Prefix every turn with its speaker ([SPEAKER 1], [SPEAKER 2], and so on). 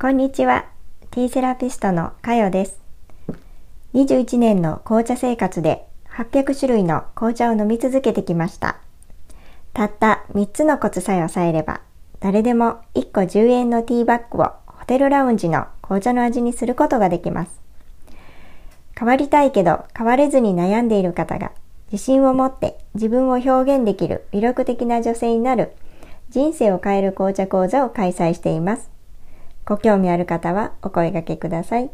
[SPEAKER 1] こんにちは。ティーセラピストのかよです。21年の紅茶生活で800種類の紅茶を飲み続けてきました。たった3つのコツさえ押さえれば、誰でも1個10円のティーバッグをホテルラウンジの紅茶の味にすることができます。変わりたいけど変われずに悩んでいる方が自信を持って自分を表現できる魅力的な女性になる人生を変える紅茶講座を開催しています。ご興味ある方はお声掛けください。